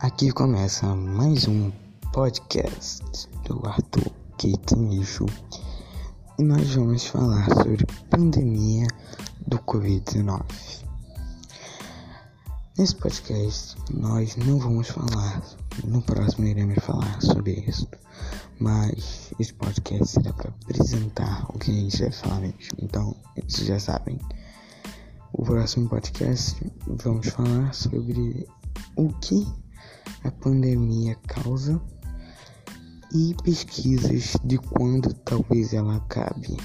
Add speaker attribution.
Speaker 1: Aqui começa mais um podcast do Arthur Keitanicho e nós vamos falar sobre pandemia do Covid-19. Nesse podcast nós não vamos falar, no próximo iremos falar sobre isso, mas esse podcast será para apresentar o que a gente vai falar mesmo. Então, vocês já sabem. O próximo podcast vamos falar sobre o que pandemia causa e pesquisas de quando talvez ela acabe.